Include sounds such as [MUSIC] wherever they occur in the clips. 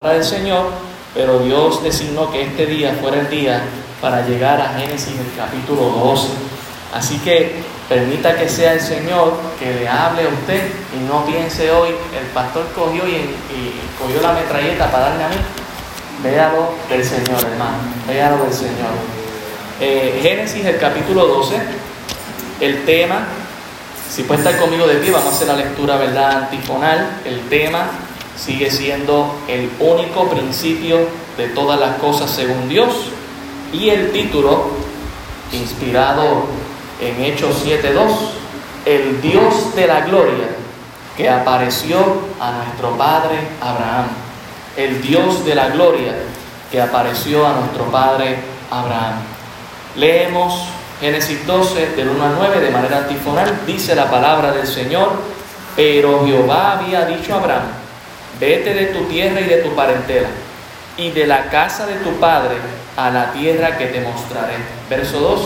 del Señor, pero Dios designó que este día fuera el día para llegar a Génesis el capítulo 12. Así que permita que sea el Señor que le hable a usted y no piense hoy, el pastor cogió y, cogió la metralleta para darle a mí. Véalo del Señor, hermano, véalo del Señor. Eh, Génesis el capítulo 12, el tema, si puede estar conmigo de pie, vamos a hacer la lectura, ¿verdad? Antifonal, el tema sigue siendo el único principio de todas las cosas según Dios. Y el título, inspirado en Hechos 7.2, el Dios de la gloria que apareció a nuestro Padre Abraham. El Dios de la gloria que apareció a nuestro Padre Abraham. Leemos Génesis 12 del 1 al 9 de manera antifonal. Dice la palabra del Señor, pero Jehová había dicho a Abraham, Vete de tu tierra y de tu parentela, y de la casa de tu padre a la tierra que te mostraré. Verso 2.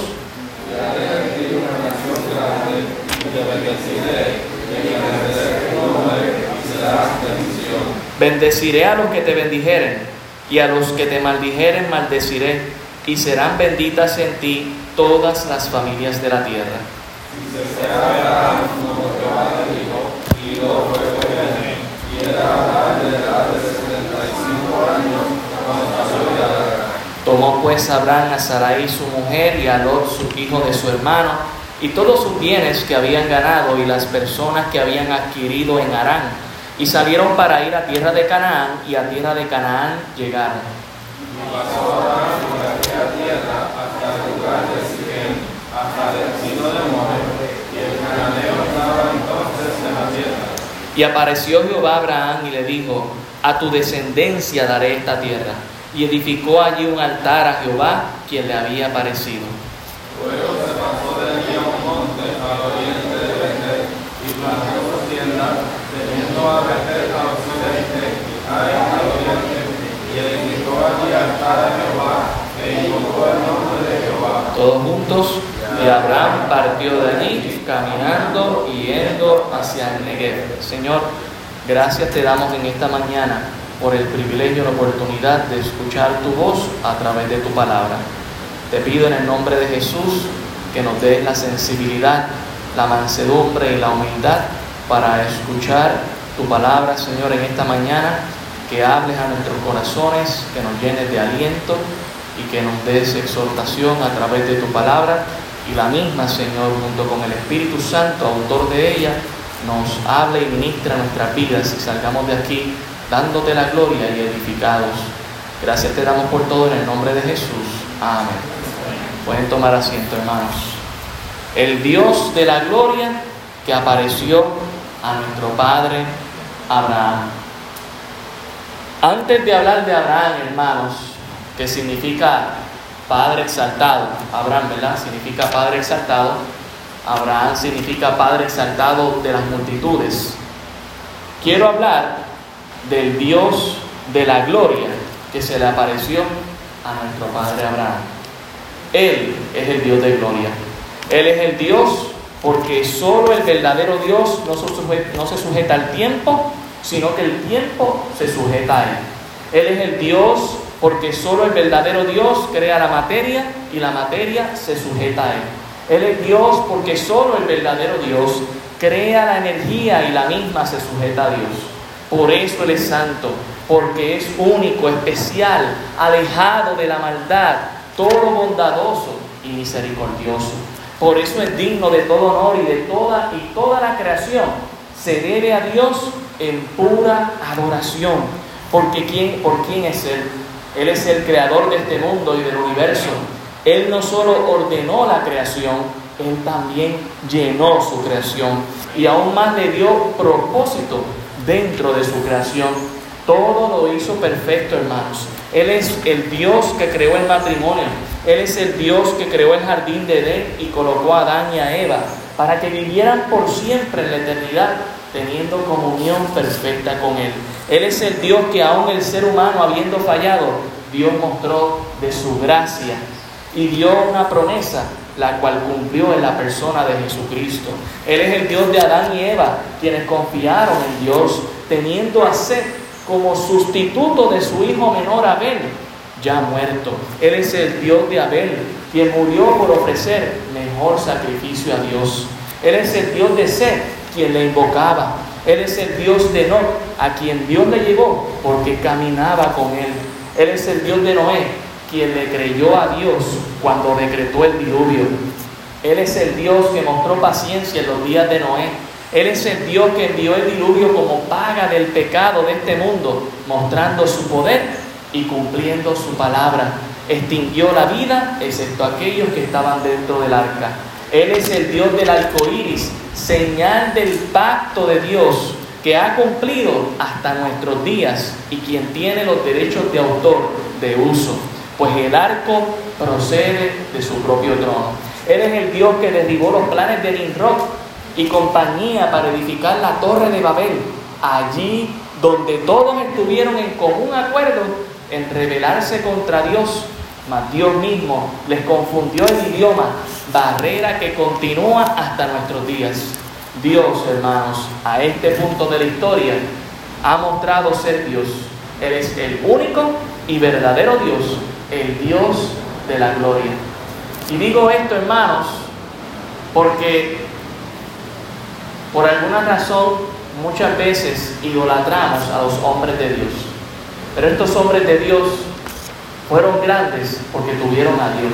Bendeciré a los que te bendijeren, y a los que te maldijeren maldeciré, y serán benditas en ti todas las familias de la tierra. Tomó pues Abraham a Sarai su mujer y a Lot su hijo de su hermano y todos sus bienes que habían ganado y las personas que habían adquirido en Arán y salieron para ir a tierra de Canaán y a tierra de Canaán llegaron. Y pasó Abraham por aquella tierra hasta el lugar de Siquem, hasta el vecino de More, y el cananeo estaba entonces en la tierra. Y apareció Jehová a Abraham y le dijo, a tu descendencia daré esta tierra y edificó allí un altar a Jehová, quien le había aparecido. Luego se pasó de allí a un monte al oriente de Betel y plantó su tienda, teniendo a Betel al occidente y al oriente, y edificó allí altar a Jehová e invocó el nombre de Jehová. Todos juntos, y Abraham partió de allí, caminando y yendo hacia el Negev. Señor, gracias te damos en esta mañana por el privilegio y la oportunidad de escuchar tu voz a través de tu palabra. Te pido en el nombre de Jesús que nos des la sensibilidad, la mansedumbre y la humildad para escuchar tu palabra, Señor, en esta mañana, que hables a nuestros corazones, que nos llenes de aliento y que nos des exhortación a través de tu palabra y la misma, Señor, junto con el Espíritu Santo, autor de ella, nos hable y ministra nuestras vidas y salgamos de aquí dándote la gloria y edificados. Gracias te damos por todo en el nombre de Jesús. Amén. Pueden tomar asiento, hermanos. El Dios de la gloria que apareció a nuestro Padre Abraham. Antes de hablar de Abraham, hermanos, que significa Padre exaltado, Abraham, ¿verdad? Significa Padre exaltado. Abraham significa Padre exaltado de las multitudes. Quiero hablar del Dios de la gloria que se le apareció a nuestro Padre Abraham. Él es el Dios de gloria. Él es el Dios porque solo el verdadero Dios no se, sujeta, no se sujeta al tiempo, sino que el tiempo se sujeta a Él. Él es el Dios porque solo el verdadero Dios crea la materia y la materia se sujeta a Él. Él es Dios porque solo el verdadero Dios crea la energía y la misma se sujeta a Dios. Por eso Él es santo, porque es único, especial, alejado de la maldad, todo bondadoso y misericordioso. Por eso es digno de todo honor y de toda y toda la creación se debe a Dios en pura adoración. Porque quién, por quién es Él? Él es el creador de este mundo y del universo. Él no solo ordenó la creación, Él también llenó su creación y aún más le dio propósito dentro de su creación. Todo lo hizo perfecto, hermanos. Él es el Dios que creó el matrimonio. Él es el Dios que creó el jardín de Edén y colocó a Adán y a Eva para que vivieran por siempre en la eternidad teniendo comunión perfecta con Él. Él es el Dios que aún el ser humano habiendo fallado, Dios mostró de su gracia y dio una promesa la cual cumplió en la persona de Jesucristo. Él es el Dios de Adán y Eva, quienes confiaron en Dios, teniendo a sed, como sustituto de su hijo menor Abel, ya muerto. Él es el Dios de Abel, quien murió por ofrecer mejor sacrificio a Dios. Él es el Dios de Seth, quien le invocaba. Él es el Dios de Noé, a quien Dios le llevó porque caminaba con él. Él es el Dios de Noé, quien le creyó a Dios cuando decretó el diluvio. Él es el Dios que mostró paciencia en los días de Noé. Él es el Dios que envió el diluvio como paga del pecado de este mundo, mostrando su poder y cumpliendo su palabra. Extinguió la vida, excepto aquellos que estaban dentro del arca. Él es el Dios del arco iris, señal del pacto de Dios que ha cumplido hasta nuestros días y quien tiene los derechos de autor de uso, pues el arco procede de su propio trono. Él el Dios que derribó los planes de Nimrod y compañía para edificar la torre de Babel, allí donde todos estuvieron en común acuerdo en rebelarse contra Dios, mas Dios mismo les confundió el idioma, barrera que continúa hasta nuestros días. Dios, hermanos, a este punto de la historia ha mostrado ser Dios. Él es el único y verdadero Dios, el Dios de la gloria. Y digo esto, hermanos, porque por alguna razón muchas veces idolatramos a los hombres de Dios. Pero estos hombres de Dios fueron grandes porque tuvieron a Dios.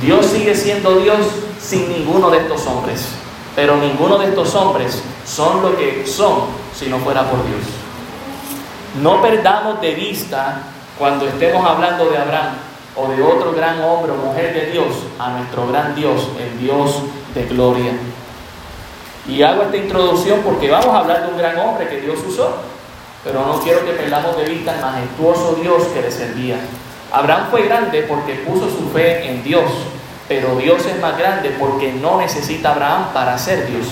Dios sigue siendo Dios sin ninguno de estos hombres. Pero ninguno de estos hombres son lo que son si no fuera por Dios. No perdamos de vista cuando estemos hablando de Abraham o de otro gran hombre o mujer de Dios a nuestro gran Dios, el Dios de gloria. Y hago esta introducción porque vamos a hablar de un gran hombre que Dios usó, pero no quiero que perdamos de vista el majestuoso Dios que le servía. Abraham fue grande porque puso su fe en Dios, pero Dios es más grande porque no necesita Abraham para ser Dios.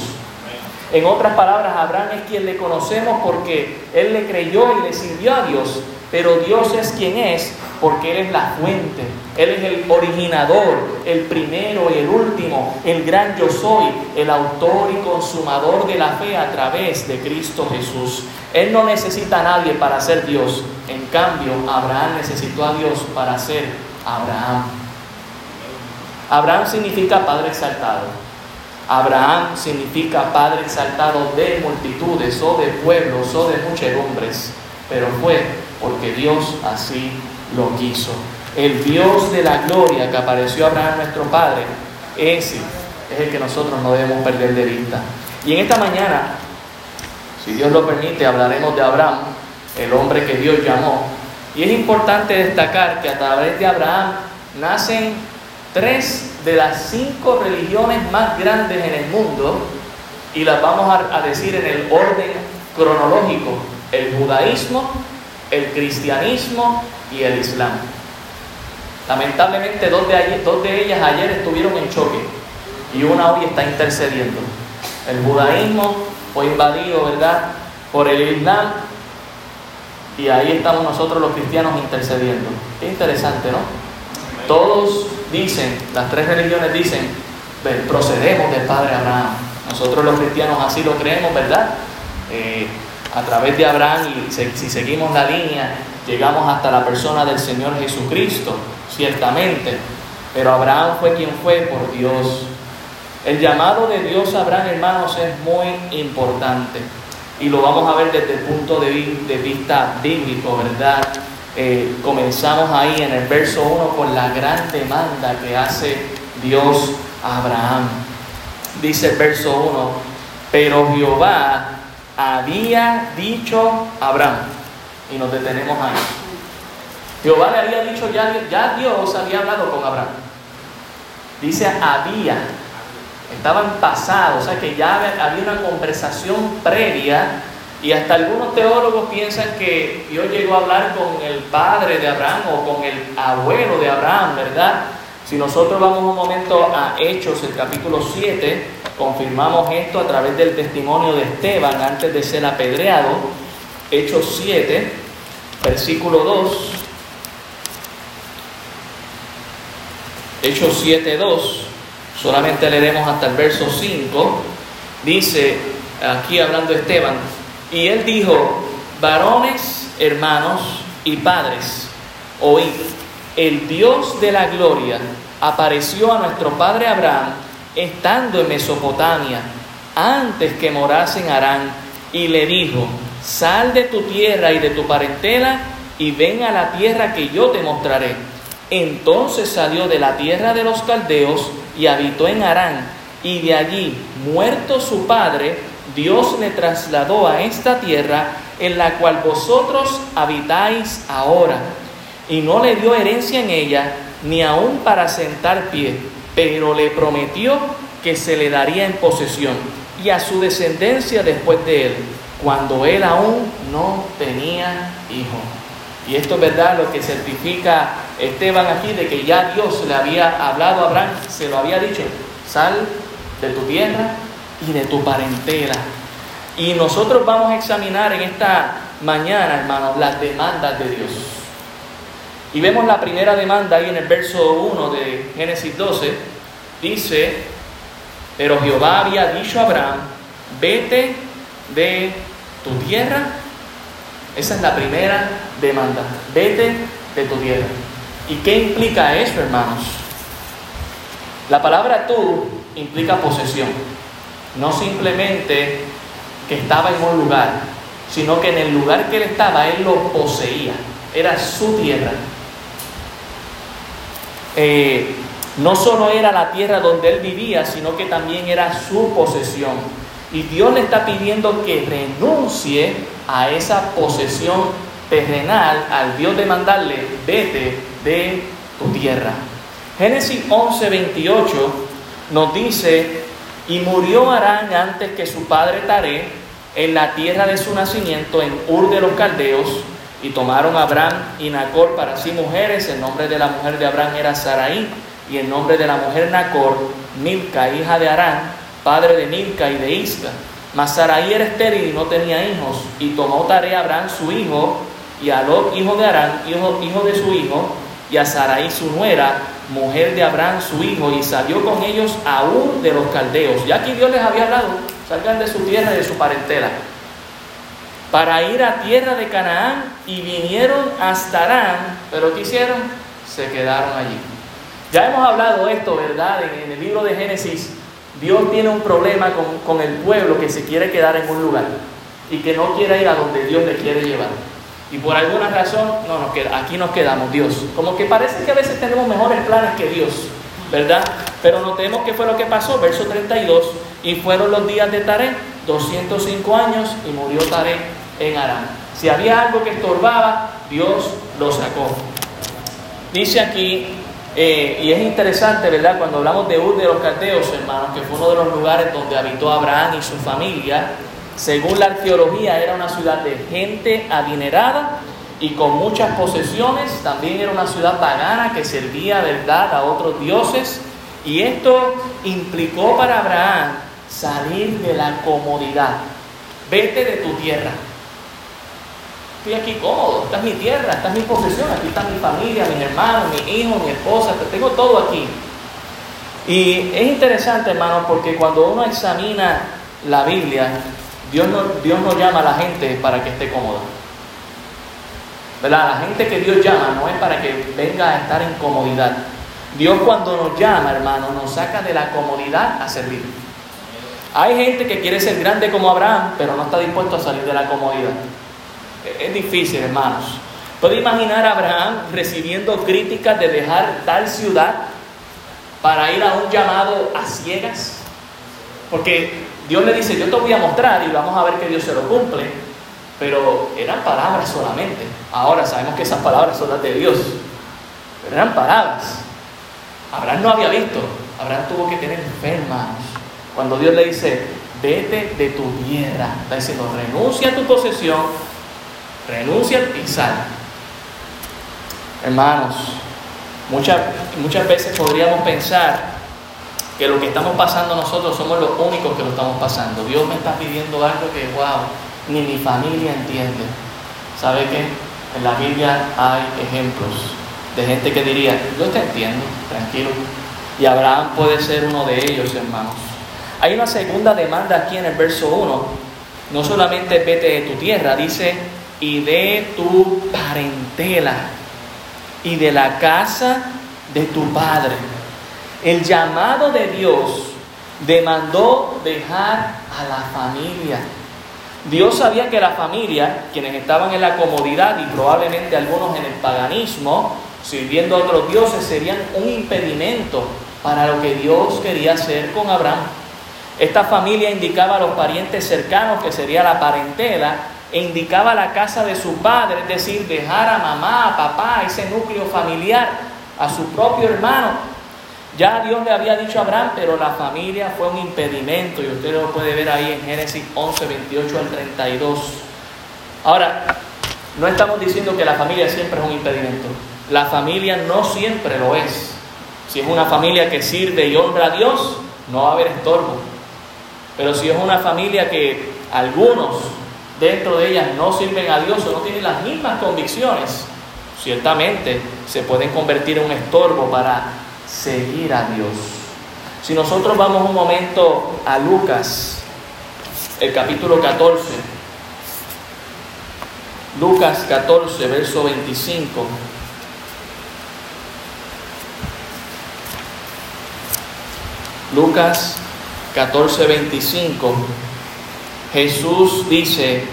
En otras palabras, Abraham es quien le conocemos porque él le creyó y le sirvió a Dios, pero Dios es quien es porque Él es la fuente, Él es el originador, el primero y el último, el gran yo soy, el autor y consumador de la fe a través de Cristo Jesús. Él no necesita a nadie para ser Dios, en cambio Abraham necesitó a Dios para ser Abraham. Abraham significa Padre exaltado. Abraham significa Padre exaltado de multitudes o de pueblos o de muchedumbres, pero fue porque Dios así lo quiso. El Dios de la gloria que apareció a Abraham nuestro Padre, ese es el que nosotros no debemos perder de vista. Y en esta mañana, si Dios lo permite, hablaremos de Abraham, el hombre que Dios llamó. Y es importante destacar que a través de Abraham nacen tres de las cinco religiones más grandes en el mundo y las vamos a, decir en el orden cronológico. El judaísmo, el cristianismo y el islam. Lamentablemente dos de, ellas ayer estuvieron en choque y una hoy está intercediendo. El judaísmo fue invadido, ¿verdad?, por el islam y ahí estamos nosotros los cristianos intercediendo. Qué interesante, ¿no? Todos dicen, las tres religiones dicen, procedemos del Padre Abraham. Nosotros los cristianos así lo creemos, ¿verdad? Eh, a través de Abraham y si seguimos la línea, llegamos hasta la persona del Señor Jesucristo, ciertamente. Pero Abraham fue quien fue por Dios. El llamado de Dios a Abraham, hermanos, es muy importante. Y lo vamos a ver desde el punto de, vista bíblico, ¿verdad? Eh, comenzamos ahí en el verso 1 con la gran demanda que hace Dios a Abraham. Dice el verso 1, pero Jehová había dicho Abraham. Y nos detenemos ahí. Jehová le había dicho, ya, ya Dios había hablado con Abraham. Dice había. Estaba en pasado, o sea que ya había una conversación previa y hasta algunos teólogos piensan que Dios llegó a hablar con el padre de Abraham o con el abuelo de Abraham, ¿verdad? Si nosotros vamos un momento a Hechos, el capítulo 7, confirmamos esto a través del testimonio de Esteban antes de ser apedreado. Hechos 7, versículo 2. Hechos 7, 2. Solamente leeremos hasta el verso 5. Dice, aquí hablando Esteban, Y él dijo, varones, hermanos y padres, oíd, el Dios de la gloria apareció a nuestro padre Abraham estando en Mesopotamia, antes que morase en Harán, y le dijo, sal de tu tierra y de tu parentela y ven a la tierra que yo te mostraré. Entonces salió de la tierra de los caldeos y habitó en Harán, y de allí, muerto su padre, Dios le trasladó a esta tierra en la cual vosotros habitáis ahora, y no le dio herencia en ella, ni aun para sentar pie, pero le prometió que se le daría en posesión, y a su descendencia después de él, cuando él aún no tenía hijo. Y esto es verdad lo que certifica Esteban aquí de que ya Dios le había hablado a Abraham, se lo había dicho, sal de tu tierra y de tu parentela. Y nosotros vamos a examinar en esta mañana, hermanos, las demandas de Dios. Y vemos la primera demanda ahí en el verso 1 de Génesis 12. Dice, pero Jehová había dicho a Abraham, vete de tu tierra. Esa es la primera demanda, vete de tu tierra. ¿Y qué implica eso, hermanos? La palabra tú implica posesión, no simplemente que estaba en un lugar, sino que en el lugar que él estaba, él lo poseía, era su tierra. Eh, no solo era la tierra donde él vivía, sino que también era su posesión. Y Dios le está pidiendo que renuncie a esa posesión terrenal al Dios de mandarle, vete de tu tierra. Génesis 11, 28 nos dice, y murió Arán antes que su padre Taré en la tierra de su nacimiento, en Ur de los Caldeos, y tomaron a Abraham y Nacor para sí mujeres, el nombre de la mujer de Abraham era Saraí, y el nombre de la mujer Nacor, Milca, hija de Arán, padre de Milca y de Isca. Mas Saraí era estéril y no tenía hijos, y tomó tarea Abraham su hijo, y a Lot, hijo de Arán, hijo, hijo de su hijo, y a Saraí su nuera, mujer de Abraham su hijo, y salió con ellos aún de los caldeos. Ya que Dios les había hablado, salgan de su tierra y de su parentela, para ir a tierra de Canaán, y vinieron hasta Arán, pero ¿qué hicieron? Se quedaron allí. Ya hemos hablado esto, ¿verdad? En, el libro de Génesis, Dios tiene un problema con, el pueblo que se quiere quedar en un lugar y que no quiere ir a donde Dios le quiere llevar. Y por alguna razón, no nos queda, aquí nos quedamos, Dios. Como que parece que a veces tenemos mejores planes que Dios, ¿verdad? Pero notemos que fue lo que pasó, verso 32, y fueron los días de Taré, 205 años, y murió Taré en Arán. Si había algo que estorbaba, Dios lo sacó. Dice aquí eh, y es interesante, ¿verdad? Cuando hablamos de Ur de los Caldeos, hermanos, que fue uno de los lugares donde habitó Abraham y su familia, según la arqueología era una ciudad de gente adinerada y con muchas posesiones, también era una ciudad pagana que servía, ¿verdad?, a otros dioses. Y esto implicó para Abraham salir de la comodidad. Vete de tu tierra estoy aquí cómodo, esta es mi tierra, esta es mi posesión, aquí está mi familia, mis hermanos, mi hijo, mi esposa, tengo todo aquí. Y es interesante, hermano, porque cuando uno examina la Biblia, Dios no, Dios no llama a la gente para que esté cómoda. ¿Verdad? La gente que Dios llama no es para que venga a estar en comodidad. Dios cuando nos llama, hermano, nos saca de la comodidad a servir. Hay gente que quiere ser grande como Abraham, pero no está dispuesto a salir de la comodidad. Es difícil, hermanos. ¿Puede imaginar a Abraham recibiendo críticas de dejar tal ciudad para ir a un llamado a ciegas? Porque Dios le dice, yo te voy a mostrar y vamos a ver que Dios se lo cumple. Pero eran palabras solamente. Ahora sabemos que esas palabras son las de Dios. Pero eran palabras. Abraham no había visto. Abraham tuvo que tener fe, hermanos. Cuando Dios le dice, vete de tu tierra. Está diciendo, renuncia a tu posesión, renuncia y sal. Hermanos, muchas, muchas veces podríamos pensar que lo que estamos pasando nosotros somos los únicos que lo estamos pasando. Dios me está pidiendo algo que, wow, ni mi familia entiende. ¿Sabe qué? En la Biblia hay ejemplos de gente que diría, yo te entiendo, tranquilo. Y Abraham puede ser uno de ellos, hermanos. Hay una segunda demanda aquí en el verso 1 no solamente vete de tu tierra, dice, y de tu parentela y de la casa de tu padre. El llamado de Dios demandó dejar a la familia. Dios sabía que la familia, quienes estaban en la comodidad y probablemente algunos en el paganismo, sirviendo a otros dioses, serían un impedimento para lo que Dios quería hacer con Abraham. Esta familia indicaba a los parientes cercanos, que sería la parentela, e indicaba la casa de su padre, es decir, dejar a mamá, a papá, ese núcleo familiar, a su propio hermano. Ya Dios le había dicho a Abraham, pero la familia fue un impedimento, y usted lo puede ver ahí en Génesis 11, 28 al 32. Ahora, no estamos diciendo que la familia siempre es un impedimento. La familia no siempre lo es. Si es una familia que sirve y honra a Dios, no va a haber estorbo. Pero si es una familia que algunos dentro de ellas no sirven a Dios o no tienen las mismas convicciones, ciertamente se pueden convertir en un estorbo para seguir a Dios. Si nosotros vamos un momento a Lucas, el capítulo 14, Lucas 14, verso 25. Lucas 14, 25. Jesús dice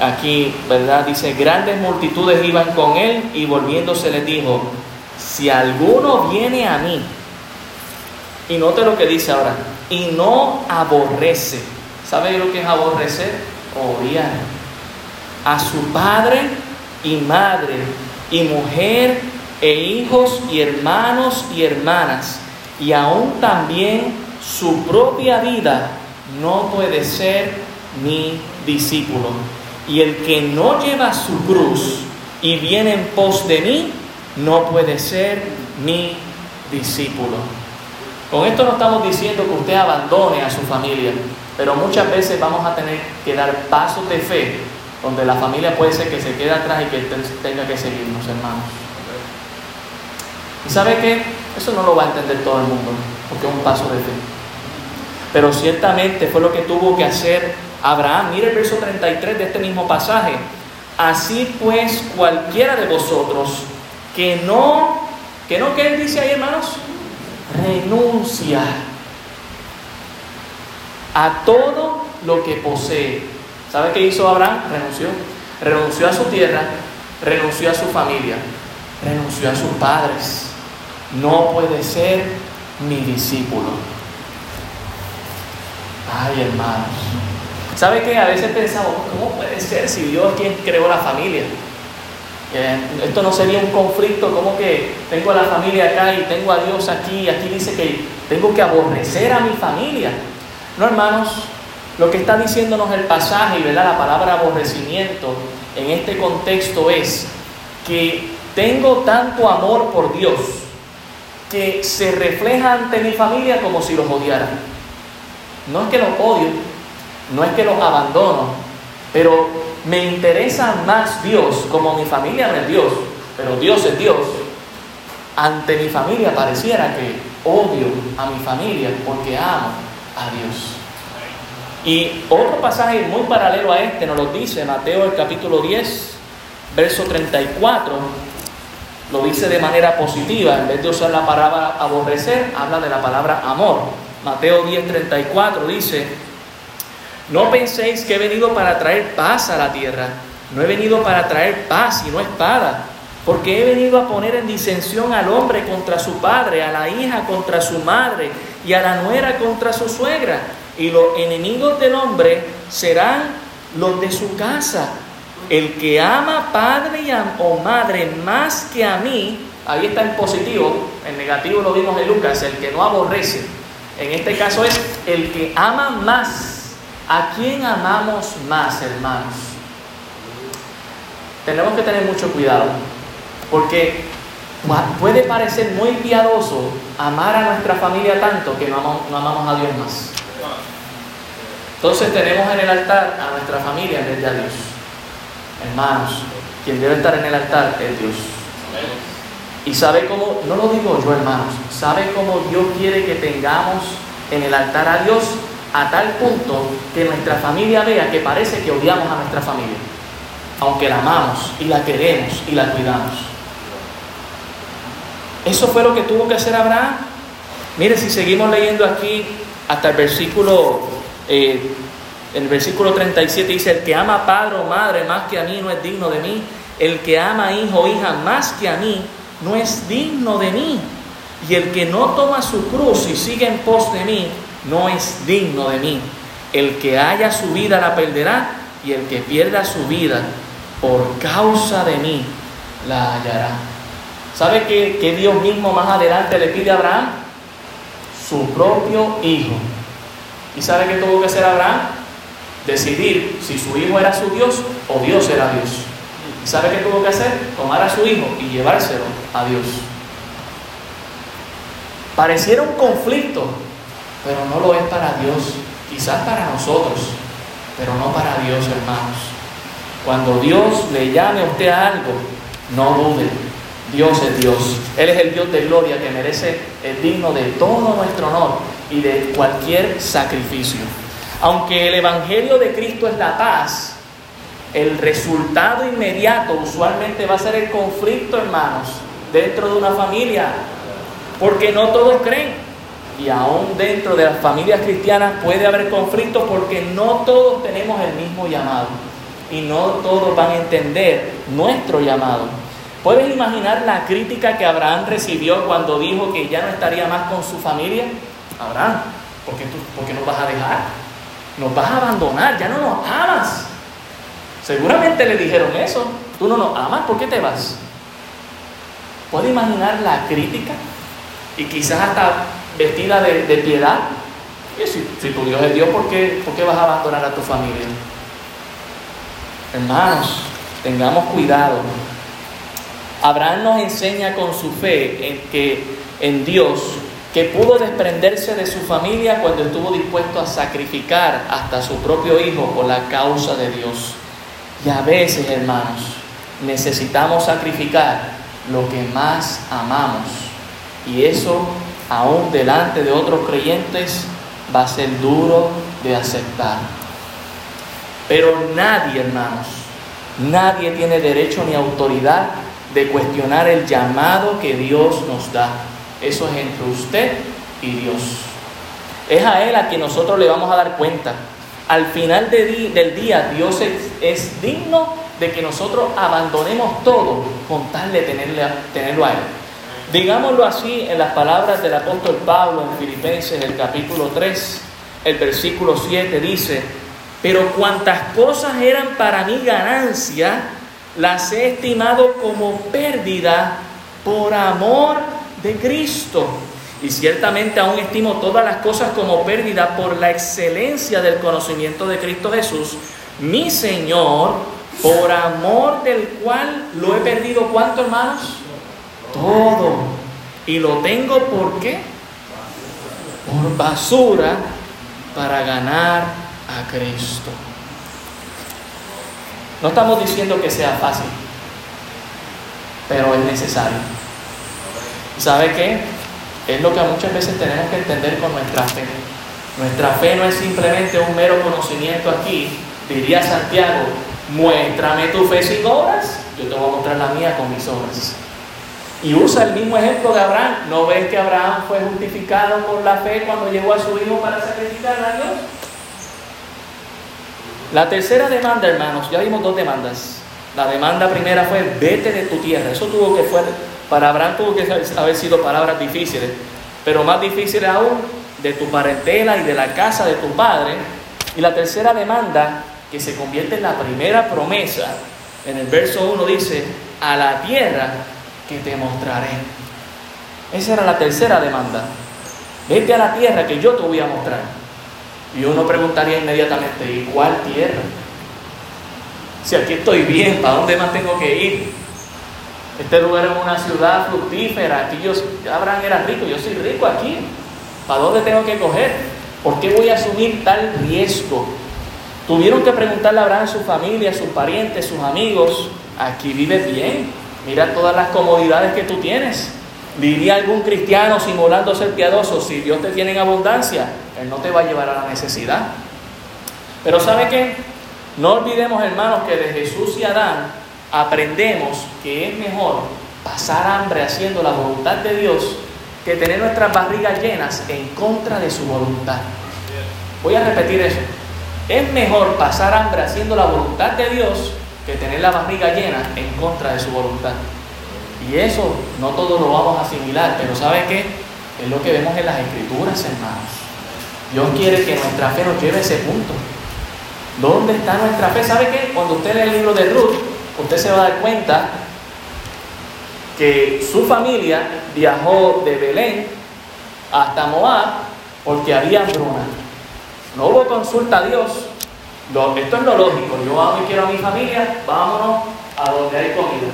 aquí, ¿verdad? Dice, grandes multitudes iban con él y volviéndose les dijo, si alguno viene a mí, y note lo que dice ahora, y no aborrece, ¿sabe lo que es aborrecer? Odiar a su padre y madre, y mujer, e hijos, y hermanos y hermanas, y aún también su propia vida, no puede ser mi discípulo. Y el que no lleva su cruz y viene en pos de mí, no puede ser mi discípulo. Con esto no estamos diciendo que usted abandone a su familia, pero muchas veces vamos a tener que dar pasos de fe donde la familia puede ser que se quede atrás y que tenga que seguirnos, hermanos. ¿Y sabe qué? Eso no lo va a entender todo el mundo, porque es un paso de fe. Pero ciertamente fue lo que tuvo que hacer Abraham. Mire el verso 33 de este mismo pasaje. Así pues, cualquiera de vosotros que no, que no, ¿qué él dice ahí, hermanos? Renuncia a todo lo que posee. ¿Sabe qué hizo Abraham? Renunció. Renunció a su tierra, renunció a su familia, renunció a sus padres. No puede ser mi discípulo. Ay, hermanos. ¿Sabe qué? A veces pensamos, ¿cómo puede ser si Dios es quien creó la familia? esto no sería un conflicto como que tengo a la familia acá y tengo a Dios aquí aquí dice que tengo que aborrecer a mi familia. No, hermanos, lo que está diciéndonos el pasaje y la palabra aborrecimiento en este contexto es que tengo tanto amor por Dios que se refleja ante mi familia como si los odiara. No es que los odio, no es que los abandono, pero me interesa más Dios, como mi familia no es Dios, pero Dios es Dios. Ante mi familia pareciera que odio a mi familia porque amo a Dios. Y otro pasaje muy paralelo a este nos lo dice Mateo el capítulo 10, verso 34, lo dice de manera positiva, en vez de usar la palabra aborrecer, habla de la palabra amor. Mateo 10, 34 dice, no penséis que he venido para traer paz a la tierra. No he venido para traer paz y no espada. Porque he venido a poner en disensión al hombre contra su padre, a la hija contra su madre y a la nuera contra su suegra. Y los enemigos del hombre serán los de su casa. El que ama padre o madre más que a mí, ahí está en positivo, en negativo lo vimos en Lucas, el que no aborrece. En este caso es el que ama más ¿A quién amamos más, hermanos? Tenemos que tener mucho cuidado, porque puede parecer muy piadoso amar a nuestra familia tanto que no amamos, a Dios más. Entonces tenemos en el altar a nuestra familia en vez de a Dios. Hermanos, quien debe estar en el altar es Dios. Y sabe cómo, no lo digo yo hermanos, sabe cómo Dios quiere que tengamos en el altar a Dios a tal punto que nuestra familia vea que parece que odiamos a nuestra familia, aunque la amamos y la queremos y la cuidamos. Eso fue lo que tuvo que hacer Abraham. Mire, si seguimos leyendo aquí hasta el versículo, eh, el versículo 37 dice, el que ama padre o madre más que a mí no es digno de mí, el que ama hijo o hija más que a mí no es digno de mí. Y el que no toma su cruz y sigue en pos de mí, no es digno de mí. El que haya su vida la perderá, y el que pierda su vida por causa de mí la hallará. ¿Sabe qué, Dios mismo más adelante le pide a Abraham? Su propio hijo. ¿Y sabe qué tuvo que hacer Abraham? Decidir si su hijo era su Dios o Dios era Dios. ¿Y sabe qué tuvo que hacer? Tomar a su hijo y llevárselo a Dios. Pareciera un conflicto, pero no lo es para Dios. Quizás para nosotros, pero no para Dios, hermanos. Cuando Dios le llame a usted a algo, no dude. Dios es Dios. Él es el Dios de gloria que merece, el digno de todo nuestro honor y de cualquier sacrificio. Aunque el Evangelio de Cristo es la paz, el resultado inmediato usualmente va a ser el conflicto, hermanos, dentro de una familia, porque no todos creen. Y aún dentro de las familias cristianas puede haber conflictos porque no todos tenemos el mismo llamado y no todos van a entender nuestro llamado. ¿Puedes imaginar la crítica que Abraham recibió cuando dijo que ya no estaría más con su familia? Abraham, ¿por tú, ¿por qué nos vas a dejar? Nos vas a abandonar, ya no nos amas. Seguramente le dijeron eso. Tú no nos amas, ¿por qué te vas? ¿Puedes imaginar la crítica? Y quizás hasta vestida de, piedad. Y si, tu Dios es Dios, ¿por qué, ¿por qué vas a abandonar a tu familia? Hermanos, tengamos cuidado. Abraham nos enseña con su fe en que en Dios que pudo desprenderse de su familia cuando estuvo dispuesto a sacrificar hasta su propio hijo por la causa de Dios. Y a veces, hermanos, necesitamos sacrificar lo que más amamos. Y eso, aún delante de otros creyentes, va a ser duro de aceptar. Pero nadie, hermanos, nadie tiene derecho ni autoridad de cuestionar el llamado que Dios nos da. Eso es entre usted y Dios. Es a Él a quien nosotros le vamos a dar cuenta. Al final del día, Dios es, digno de que nosotros abandonemos todo con tal de tenerlo a Él. Digámoslo así en las palabras del apóstol Pablo en Filipenses, el capítulo 3, el versículo 7 dice, pero cuantas cosas eran para mí ganancia, las he estimado como pérdida por amor de Cristo. Y ciertamente aún estimo todas las cosas como pérdida por la excelencia del conocimiento de Cristo Jesús, mi Señor, por amor del cual lo he perdido. ¿Cuánto, hermanos? Todo. Y lo tengo por qué? Por basura para ganar a Cristo. No estamos diciendo que sea fácil, pero es necesario. ¿Sabe qué? Es lo que muchas veces tenemos que entender con nuestra fe. Nuestra fe no es simplemente un mero conocimiento aquí. Diría Santiago, muéstrame tu fe sin obras, yo te voy a mostrar la mía con mis obras. Y usa el mismo ejemplo de Abraham. ¿No ves que Abraham fue justificado por la fe cuando llegó a su hijo para sacrificar a Dios? La tercera demanda, hermanos, ya vimos dos demandas. La demanda primera fue vete de tu tierra. Eso tuvo que fue para Abraham tuvo que haber sido palabras difíciles, pero más difíciles aún de tu parentela y de la casa de tu padre. Y la tercera demanda, que se convierte en la primera promesa, en el verso 1 dice, a la tierra que te mostraré. Esa era la tercera demanda. Vete a la tierra que yo te voy a mostrar. Y uno preguntaría inmediatamente, ¿y cuál tierra? Si aquí estoy bien, ¿para dónde más tengo que ir? Este lugar es una ciudad fructífera, aquí yo, Abraham era rico, yo soy rico aquí. ¿Para dónde tengo que coger? ¿Por qué voy a asumir tal riesgo? Tuvieron que preguntarle a Abraham a su familia, a sus parientes, sus amigos, aquí vives bien, mira todas las comodidades que tú tienes. Diría algún cristiano simulando ser piadoso, si Dios te tiene en abundancia, Él no te va a llevar a la necesidad. Pero ¿sabe qué? No olvidemos, hermanos, que de Jesús y Adán aprendemos que es mejor pasar hambre haciendo la voluntad de Dios que tener nuestras barrigas llenas en contra de su voluntad. Voy a repetir eso. Es mejor pasar hambre haciendo la voluntad de Dios que tener la barriga llena en contra de su voluntad. Y eso no todos lo vamos a asimilar, pero ¿sabe qué? Es lo que vemos en las escrituras, hermanos. Dios quiere que nuestra fe nos lleve a ese punto. ¿Dónde está nuestra fe? ¿Sabe qué? Cuando usted lee el libro de Ruth, usted se va a dar cuenta que su familia viajó de Belén hasta Moab porque había hambruna. No hubo consulta a Dios. Esto es lo lógico. Yo amo y quiero a mi familia, vámonos a donde hay comida.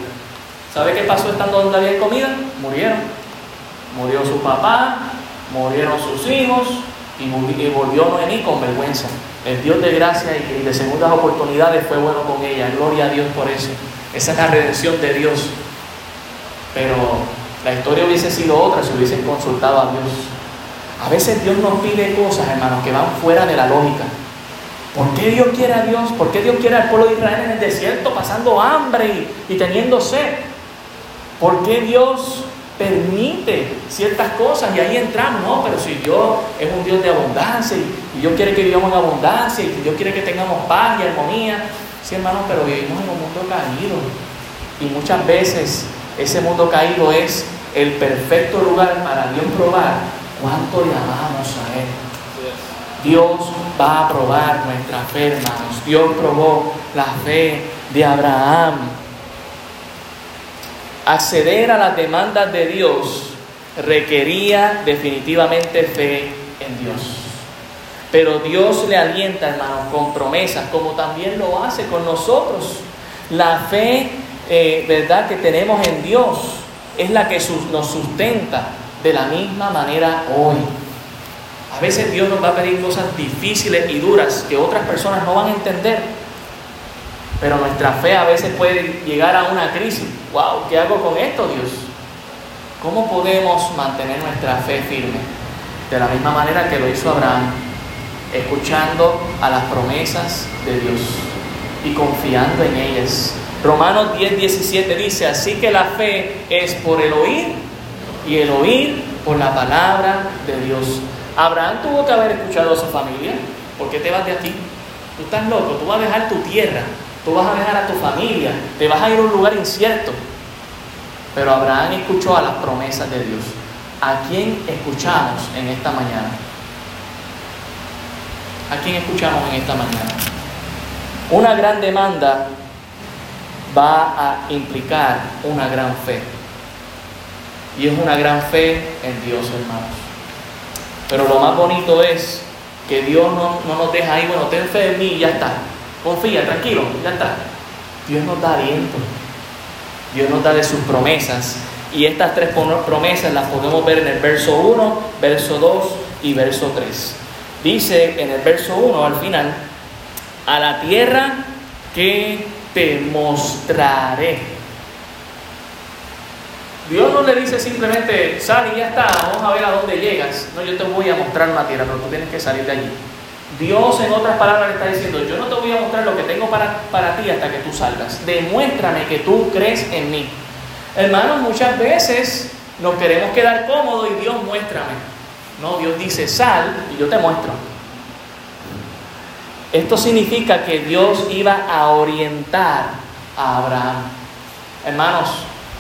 ¿Sabe qué pasó estando donde había comida? Murieron. Murió su papá, murieron sus hijos y volvió Noemí con vergüenza. El Dios de gracia y de segundas oportunidades fue bueno con ella. Gloria a Dios por eso. Esa es la redención de Dios. Pero la historia hubiese sido otra si hubiesen consultado a Dios. A veces Dios nos pide cosas, hermanos, que van fuera de la lógica. ¿Por qué Dios quiere a Dios? ¿Por qué Dios quiere al pueblo de Israel en el desierto pasando hambre y, teniendo sed? ¿Por qué Dios permite ciertas cosas y ahí entramos? No, pero si Dios es un Dios de abundancia y, Dios quiere que vivamos en abundancia y Dios quiere que tengamos paz y armonía. Sí, hermanos, pero vivimos en un mundo caído y muchas veces ese mundo caído es el perfecto lugar para Dios probar cuánto le amamos a Él. Dios va a probar nuestra fe, hermanos. Dios probó la fe de Abraham. Acceder a las demandas de Dios requería definitivamente fe en Dios. Pero Dios le alienta, hermanos, con promesas, como también lo hace con nosotros. La fe eh, verdad que tenemos en Dios es la que nos sustenta de la misma manera hoy. A veces Dios nos va a pedir cosas difíciles y duras que otras personas no van a entender. Pero nuestra fe a veces puede llegar a una crisis. ¡Wow! ¿Qué hago con esto, Dios? ¿Cómo podemos mantener nuestra fe firme? De la misma manera que lo hizo Abraham, escuchando a las promesas de Dios y confiando en ellas. Romanos 10, 17 dice, así que la fe es por el oír y el oír por la palabra de Dios. Abraham tuvo que haber escuchado a su familia. ¿Por qué te vas de aquí? Tú estás loco, tú vas a dejar tu tierra, tú vas a dejar a tu familia, te vas a ir a un lugar incierto. Pero Abraham escuchó a las promesas de Dios. ¿A quién escuchamos en esta mañana? ¿A quién escuchamos en esta mañana? Una gran demanda va a implicar una gran fe. Y es una gran fe en Dios, hermanos. Pero lo más bonito es que Dios no, nos deja ahí, bueno, ten fe en mí y ya está. Confía, tranquilo, ya está. Dios nos da aliento. Dios nos da de sus promesas. Y estas tres promesas las podemos ver en el verso 1, verso 2 y verso 3. Dice en el verso 1 al final, a la tierra que te mostraré. Dios no le dice simplemente, sal y ya está, vamos a ver a dónde llegas. No, yo te voy a mostrar una tierra, pero tú tienes que salir de allí. Dios, en otras palabras, le está diciendo, yo no te voy a mostrar lo que tengo para, para ti hasta que tú salgas. Demuéstrame que tú crees en mí. Hermanos, muchas veces nos queremos quedar cómodos y Dios muéstrame. No, Dios dice, sal y yo te muestro. Esto significa que Dios iba a orientar a Abraham. Hermanos,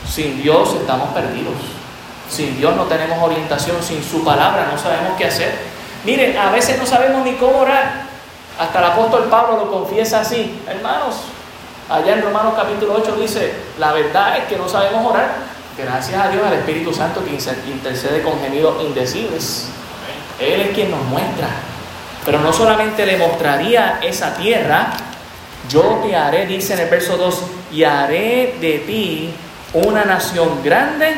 sin Dios estamos perdidos. Sin Dios no tenemos orientación, sin su palabra no sabemos qué hacer. Miren, a veces no sabemos ni cómo orar. Hasta el apóstol Pablo lo confiesa así. Hermanos, allá en Romanos capítulo 8 dice, la verdad es que no sabemos orar. Gracias a Dios, al Espíritu Santo que intercede con gemidos indecibles. Él es quien nos muestra pero no solamente le mostraría esa tierra, yo te haré, dice en el verso 2, y haré de ti una nación grande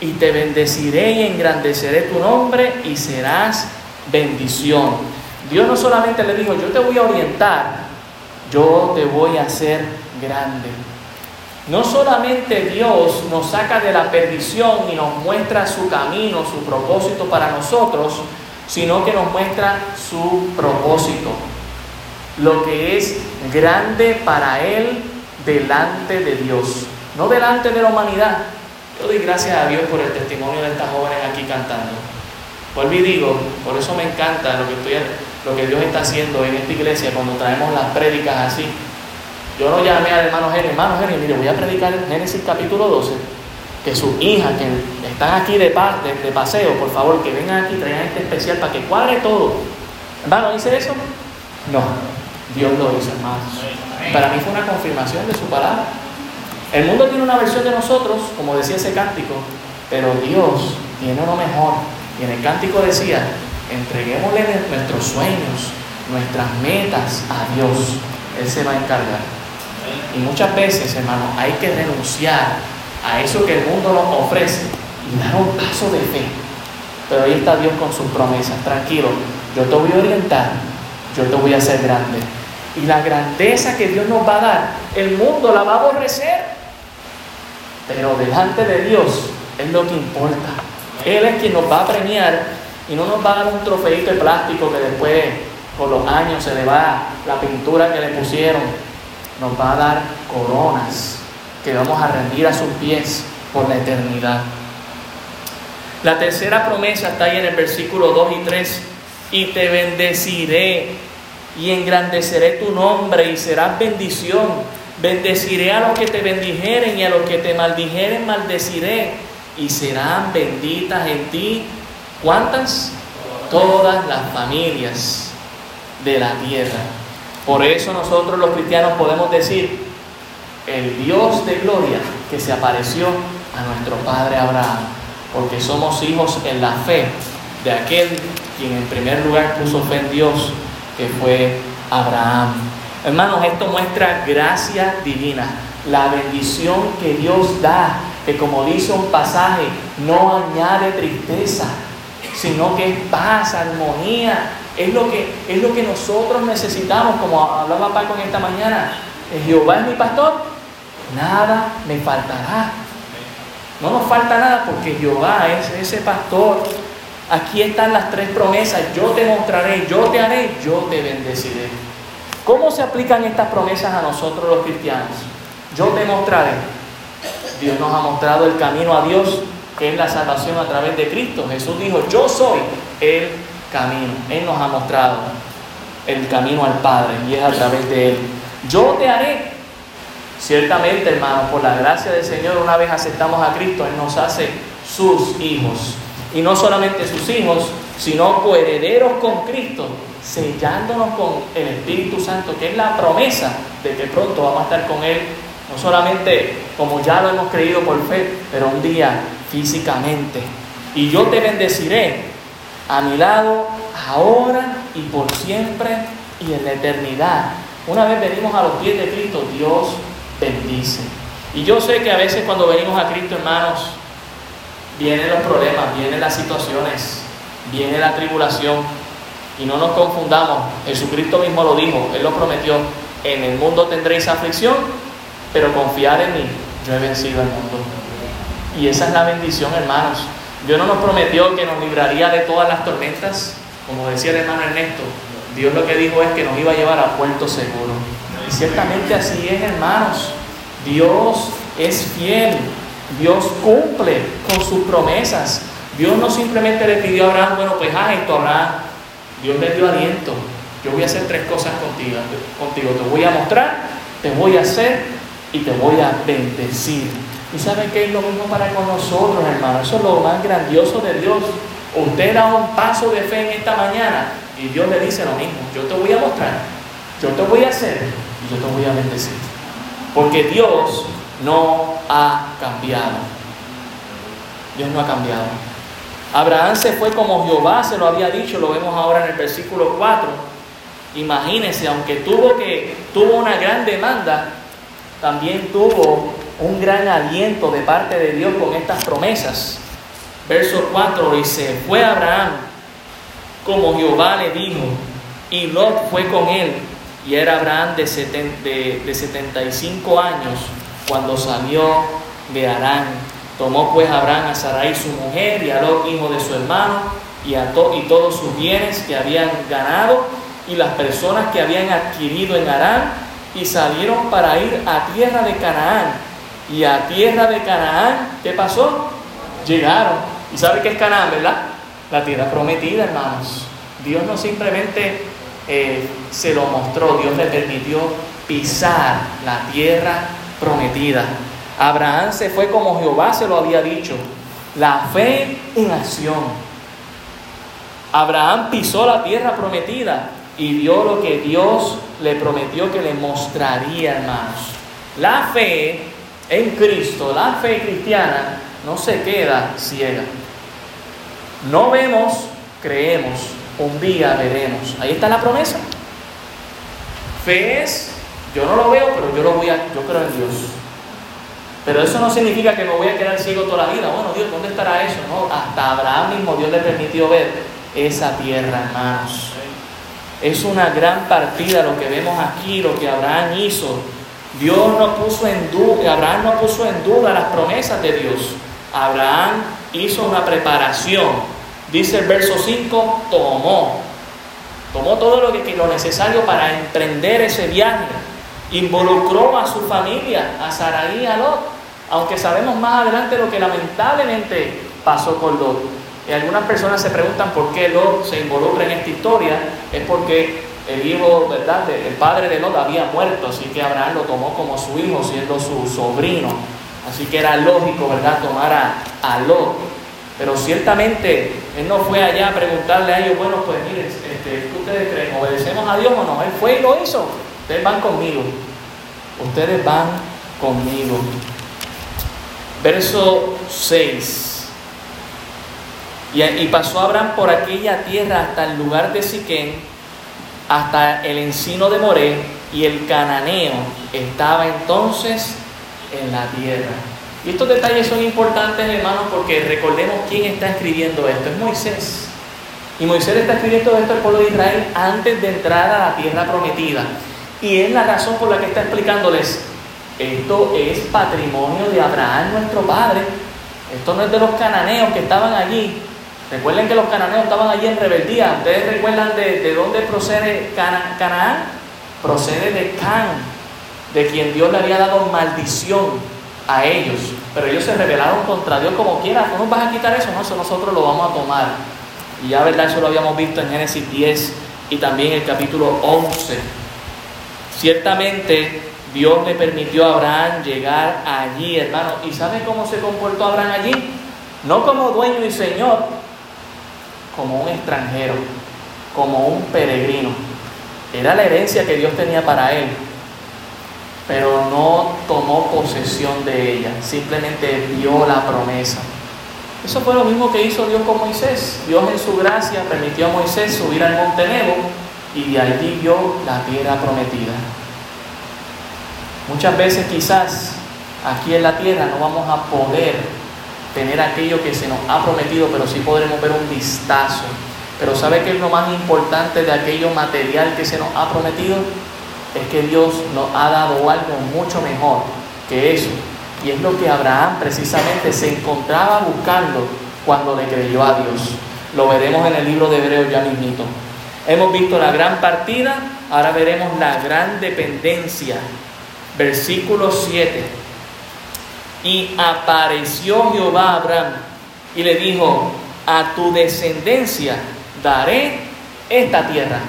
y te bendeciré y engrandeceré tu nombre y serás bendición. Dios no solamente le dijo, yo te voy a orientar, yo te voy a hacer grande. No solamente Dios nos saca de la perdición y nos muestra su camino, su propósito para nosotros, sino que nos muestra su propósito, lo que es grande para Él delante de Dios, no delante de la humanidad. Yo doy gracias a Dios por el testimonio de estas jóvenes aquí cantando. Vuelvo y digo, por eso me encanta lo que, Dios está haciendo en esta iglesia cuando traemos las prédicas así. Yo no llamé al hermano Geni, hermano Geni, mire, voy a predicar en Génesis capítulo 12, que sus hijas que están aquí de paseo, por favor, que vengan aquí, traigan este especial para que cuadre todo. Hermano, ¿dice eso? No, Dios lo hizo, hermano. Para mí fue una confirmación de su palabra. El mundo tiene una versión de nosotros, como decía ese cántico, pero Dios tiene uno mejor. Y en el cántico decía, entreguémosle nuestros sueños, nuestras metas a Dios. Él se va a encargar. Y muchas veces, hermano, hay que renunciar a eso que el mundo nos ofrece y dar un paso de fe. Pero ahí está Dios con sus promesas. Tranquilo, yo te voy a orientar, yo te voy a hacer grande. Y la grandeza que Dios nos va a dar, el mundo la va a aborrecer. Pero delante de Dios es lo que importa. Él es quien nos va a premiar y no nos va a dar un trofeito de plástico que después, con los años, se le va la pintura que le pusieron. Nos va a dar coronas que vamos a rendir a sus pies por la eternidad. La tercera promesa está ahí en el versículo 2 y 3. Y te bendeciré y engrandeceré tu nombre y serás bendición. Bendeciré a los que te bendijeren y a los que te maldijeren maldeciré y serán benditas en ti. ¿Cuántas? Todas las familias de la tierra. Por eso nosotros los cristianos podemos decir, el Dios de gloria que se apareció a nuestro Padre Abraham, porque somos hijos en la fe de aquel quien en primer lugar puso fe en Dios, que fue Abraham. Hermanos, esto muestra gracia divina, la bendición que Dios da que como dice un pasaje, no añade tristeza, sino que es paz, armonía. Es lo que, es lo que nosotros necesitamos, como hablaba Paco en esta mañana. Jehová es mi pastor, nada me faltará. No nos falta nada porque Jehová es ese pastor. Aquí están las tres promesas. Yo te mostraré, yo te haré, yo te bendeciré. ¿Cómo se aplican estas promesas a nosotros los cristianos? Yo te mostraré. Dios nos ha mostrado el camino a Dios, que es la salvación a través de Cristo. Jesús dijo, yo soy el camino. Él nos ha mostrado el camino al Padre y es a través de Él. Yo te haré. Ciertamente, hermanos, por la gracia del Señor, una vez aceptamos a Cristo, Él nos hace sus hijos. Y no solamente sus hijos, sino coherederos con Cristo, sellándonos con el Espíritu Santo, que es la promesa de que pronto vamos a estar con Él no solamente como ya lo hemos creído por fe, pero un día físicamente. Y yo te bendeciré a mi lado ahora y por siempre y en la eternidad. Una vez venimos a los pies de Cristo, Dios bendice. Y yo sé que a veces cuando venimos a Cristo, hermanos, vienen los problemas, vienen las situaciones, viene la tribulación. Y no nos confundamos, Jesucristo mismo lo dijo, Él lo prometió, en el mundo tendréis aflicción, pero confiar en mí, yo he vencido al mundo. Y esa es la bendición, hermanos. Dios no nos prometió que nos libraría de todas las tormentas, como decía el hermano Ernesto. Dios lo que dijo es que nos iba a llevar a puerto seguro. Y ciertamente así es, hermanos. Dios es fiel. Dios cumple con sus promesas. Dios no simplemente le pidió a Abraham, bueno, pues haz esto, Abraham. Dios le dio aliento. Yo voy a hacer tres cosas contigo. contigo. Te voy a mostrar, te voy a hacer y te voy a bendecir. ¿Y saben que es lo mismo para con nosotros, hermanos? Eso es lo más grandioso de Dios. Usted da un paso de fe en esta mañana y Dios le dice lo mismo. Yo te voy a mostrar, yo te voy a hacer y yo te voy a bendecir. Porque Dios no ha cambiado. Dios no ha cambiado. Abraham se fue como Jehová se lo había dicho, lo vemos ahora en el versículo 4. Imagínense, aunque tuvo que tuvo una gran demanda, también tuvo un gran aliento de parte de Dios con estas promesas. Verso 4 dice, fue Abraham como Jehová le dijo, y Lot fue con él, y era Abraham de, de, 75 años cuando salió de Arán. Tomó pues Abraham a Sarai su mujer y a Lot hijo de su hermano, y, a todos sus bienes que habían ganado y las personas que habían adquirido en Arán y salieron para ir a tierra de Canaán. Y a tierra de Canaán, ¿qué pasó? Llegaron. ¿Y sabe qué es Canaán, verdad? La tierra prometida, hermanos. Dios no simplemente eh, se lo mostró, Dios le permitió pisar la tierra prometida. Abraham se fue como Jehová se lo había dicho. La fe en acción. Abraham pisó la tierra prometida y vio lo que Dios le prometió que le mostraría, hermanos. La fe en Cristo, la fe cristiana, no se queda ciega. No vemos, creemos, un día veremos. Ahí está la promesa. Fe es, yo no lo veo, pero yo lo voy a, yo creo en Dios. Pero eso no significa que me voy a quedar ciego toda la vida. Bueno, Dios, ¿dónde estará eso? No, hasta Abraham mismo Dios le permitió ver esa tierra, hermanos. Es una gran partida lo que vemos aquí, lo que Abraham hizo. Dios no puso en duda, Abraham no puso en duda las promesas de Dios. Abraham hizo una preparación. Dice el verso 5, tomó. Tomó todo lo, que, lo necesario para emprender ese viaje. Involucró a su familia, a Saraí y a Lot. Aunque sabemos más adelante lo que lamentablemente pasó con Lot. Y algunas personas se preguntan por qué Lot se involucra en esta historia. Es porque el hijo, ¿verdad? El padre de Lot había muerto, así que Abraham lo tomó como su hijo, siendo su sobrino. Así que era lógico, ¿verdad?, tomar a, a Lot. Pero ciertamente él no fue allá a preguntarle a ellos, bueno, pues miren, este, ¿qué ustedes creen? ¿Obedecemos a Dios o no? Él fue y lo hizo. Ustedes van conmigo. Ustedes van conmigo. Verso 6. Y, pasó Abraham por aquella tierra hasta el lugar de Siquén, hasta el encino de Moré, y el cananeo estaba entonces en la tierra. Y estos detalles son importantes, hermanos, porque recordemos quién está escribiendo esto. Es Moisés. Y Moisés está escribiendo esto al pueblo de Israel antes de entrar a la tierra prometida. Y es la razón por la que está explicándoles, esto es patrimonio de Abraham, nuestro padre. Esto no es de los cananeos que estaban allí. Recuerden que los cananeos estaban allí en rebeldía. ¿Ustedes recuerdan de, dónde procede Canaán? Procede de Can, de quien Dios le había dado maldición a ellos. Pero ellos se rebelaron contra Dios como quiera. ¿Cómo vas a quitar eso? No, eso nosotros lo vamos a tomar. Y ya, ¿verdad? Eso lo habíamos visto en Génesis 10 y también en el capítulo 11. Ciertamente Dios le permitió a Abraham llegar allí, hermano. ¿Y sabe cómo se comportó Abraham allí? No como dueño y señor, como un extranjero, como un peregrino. Era la herencia que Dios tenía para él, pero no tomó posesión de ella, simplemente vio la promesa. Eso fue lo mismo que hizo Dios con Moisés. Dios en su gracia permitió a Moisés subir al monte Nebo y de allí vio la tierra prometida. Muchas veces quizás aquí en la tierra no vamos a poder tener aquello que se nos ha prometido, pero sí podremos ver un vistazo. Pero ¿sabe qué es lo más importante de aquello material que se nos ha prometido? Es que Dios nos ha dado algo mucho mejor que eso. Y es lo que Abraham precisamente se encontraba buscando cuando le creyó a Dios. Lo veremos en el libro de Hebreos ya mismito. Hemos visto la gran partida, ahora veremos la gran dependencia. Versículo 7. Y apareció Jehová a Abraham y le dijo, a tu descendencia daré esta tierra,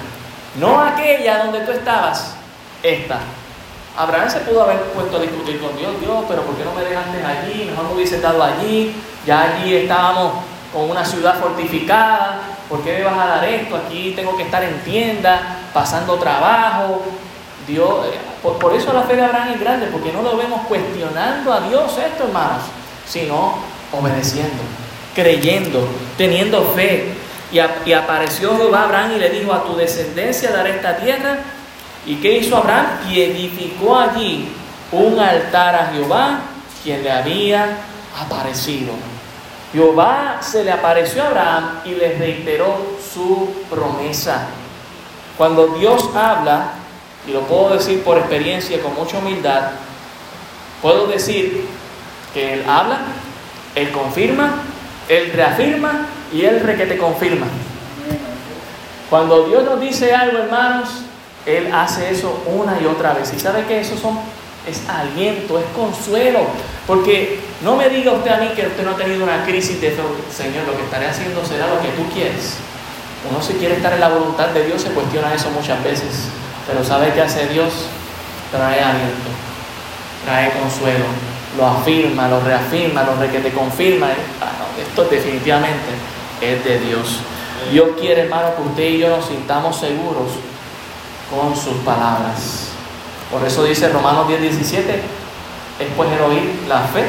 no aquella donde tú estabas, esta. Abraham se pudo haber puesto a discutir con Dios, Dios, pero ¿por qué no me dejaste allí? Mejor me hubiese estado allí, ya allí estábamos con una ciudad fortificada, ¿por qué me vas a dar esto? Aquí tengo que estar en tienda, pasando trabajo, Dios, eh, por, eso la fe de Abraham es grande, porque no lo vemos cuestionando a Dios esto, hermanos, sino obedeciendo, creyendo, teniendo fe. Y, y, apareció Jehová Abraham y le dijo, a tu descendencia daré esta tierra. ¿Y qué hizo Abraham? Y edificó allí un altar a Jehová, quien le había aparecido. Jehová se le apareció a Abraham y le reiteró su promesa. Cuando Dios habla, y lo puedo decir por experiencia con mucha humildad, puedo decir que Él habla, Él confirma, Él reafirma y Él re que te confirma. Cuando Dios nos dice algo, hermanos, Él hace eso una y otra vez. Y sabe que eso son, es aliento, es consuelo. Porque no me diga usted a mí que usted no ha tenido una crisis de Señor, lo que estaré haciendo será lo que tú quieres. Uno si quiere estar en la voluntad de Dios se cuestiona eso muchas veces. Pero ¿sabe qué hace Dios? Trae aliento, trae consuelo, lo afirma, lo reafirma, lo que te confirma. Ah, esto definitivamente es de Dios. Dios quiere, hermano, que usted y yo nos sintamos seguros con sus palabras. Por eso dice Romanos 10, 17, es pues el oír la fe.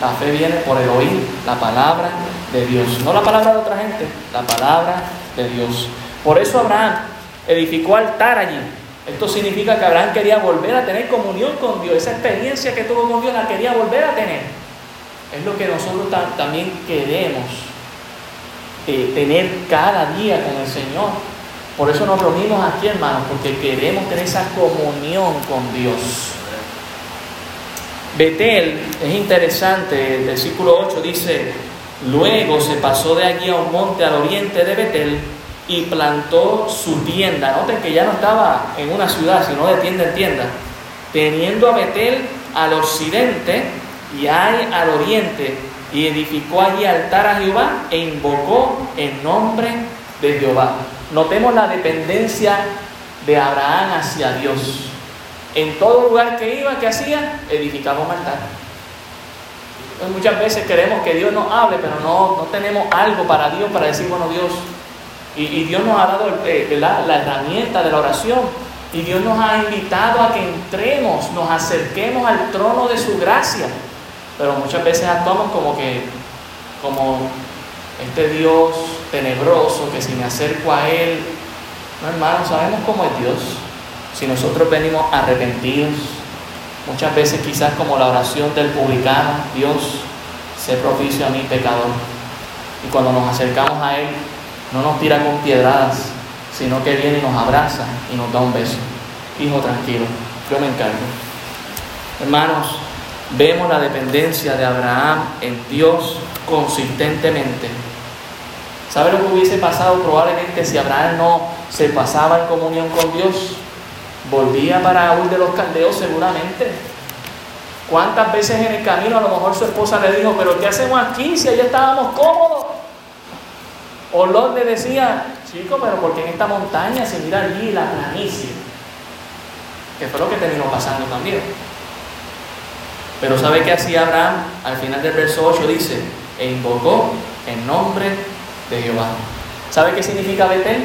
La fe viene por el oír la palabra de Dios. No la palabra de otra gente, la palabra de Dios. Por eso Abraham edificó altar allí. Esto significa que Abraham quería volver a tener comunión con Dios. Esa experiencia que tuvo con Dios la quería volver a tener. Es lo que nosotros también queremos eh, tener cada día con el Señor. Por eso nos reunimos aquí, hermanos, porque queremos tener esa comunión con Dios. Betel es interesante, el versículo 8 dice, luego se pasó de allí a un monte al oriente de Betel y plantó su tienda. Noten que ya no estaba en una ciudad, sino de tienda en tienda, teniendo a Betel al occidente y hay al oriente, y edificó allí altar a Jehová e invocó el nombre de Jehová. Notemos la dependencia de Abraham hacia Dios. En todo lugar que iba, que hacía? Edificaba un altar. muchas veces queremos que Dios nos hable, pero no, no tenemos algo para Dios para decir, bueno, Dios, y, Dios nos ha dado eh, la, herramienta de la oración. Y Dios nos ha invitado a que entremos, nos acerquemos al trono de su gracia. Pero muchas veces actuamos como que, como este Dios tenebroso, que si me acerco a Él, no hermano, sabemos cómo es Dios. Si nosotros venimos arrepentidos, muchas veces quizás como la oración del publicano, Dios, sé propicio a mi pecador. Y cuando nos acercamos a Él, no nos tira con piedradas, sino que viene y nos abraza y nos da un beso. Hijo, tranquilo, yo me encargo. Hermanos, vemos la dependencia de Abraham en Dios consistentemente. ¿Sabe lo que hubiese pasado probablemente si Abraham no se pasaba en comunión con Dios? Volvía para huir de los caldeos seguramente. ¿Cuántas veces en el camino a lo mejor su esposa le dijo, pero ¿qué hacemos aquí si allá estábamos cómodos? O le decía, chico, pero porque en esta montaña se mira allí la planicie? Que fue lo que terminó pasando también. Pero ¿sabe qué hacía Abraham? Al final del verso 8 dice, e invocó el nombre de Jehová. ¿Sabe qué significa Betel?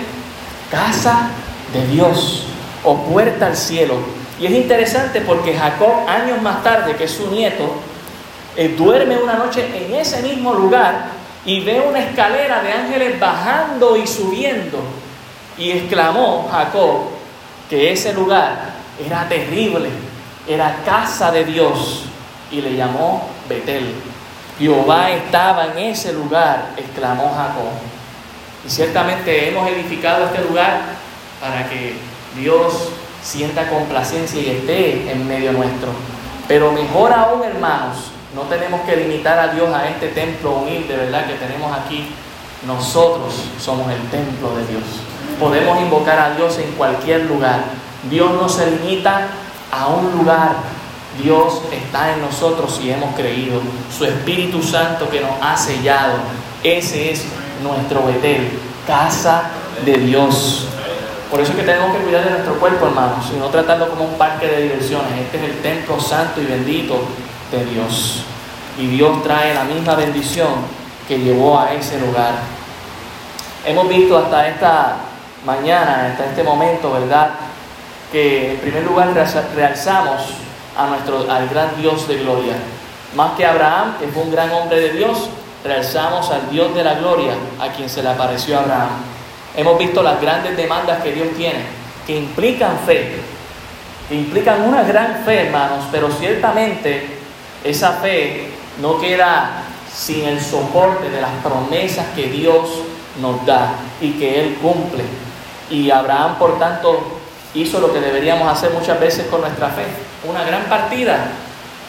Casa de Dios o puerta al cielo. Y es interesante porque Jacob, años más tarde, que es su nieto, eh, duerme una noche en ese mismo lugar y ve una escalera de ángeles bajando y subiendo. Y exclamó Jacob que ese lugar era terrible, era casa de Dios, y le llamó Betel. Jehová estaba en ese lugar, exclamó Jacob. Y ciertamente hemos edificado este lugar para que Dios sienta complacencia y esté en medio nuestro. Pero mejor aún, hermanos, no tenemos que limitar a Dios a este templo humilde, ¿verdad? Que tenemos aquí. Nosotros somos el templo de Dios. Podemos invocar a Dios en cualquier lugar. Dios no se limita a un lugar. Dios está en nosotros y hemos creído. Su Espíritu Santo que nos ha sellado. Ese es nuestro Betel, casa de Dios. Por eso es que tenemos que cuidar de nuestro cuerpo, hermanos, y no tratarlo como un parque de diversiones. Este es el templo santo y bendito de Dios. Y Dios trae la misma bendición que llevó a ese lugar. Hemos visto hasta esta mañana, hasta este momento, ¿verdad? Que en primer lugar realzamos a nuestro, al gran Dios de gloria. Más que Abraham, que fue un gran hombre de Dios, realzamos al Dios de la gloria, a quien se le apareció a Abraham. Hemos visto las grandes demandas que Dios tiene, que implican fe, que implican una gran fe, hermanos, pero ciertamente esa fe no queda sin el soporte de las promesas que Dios nos da y que Él cumple. Y Abraham, por tanto, hizo lo que deberíamos hacer muchas veces con nuestra fe, una gran partida.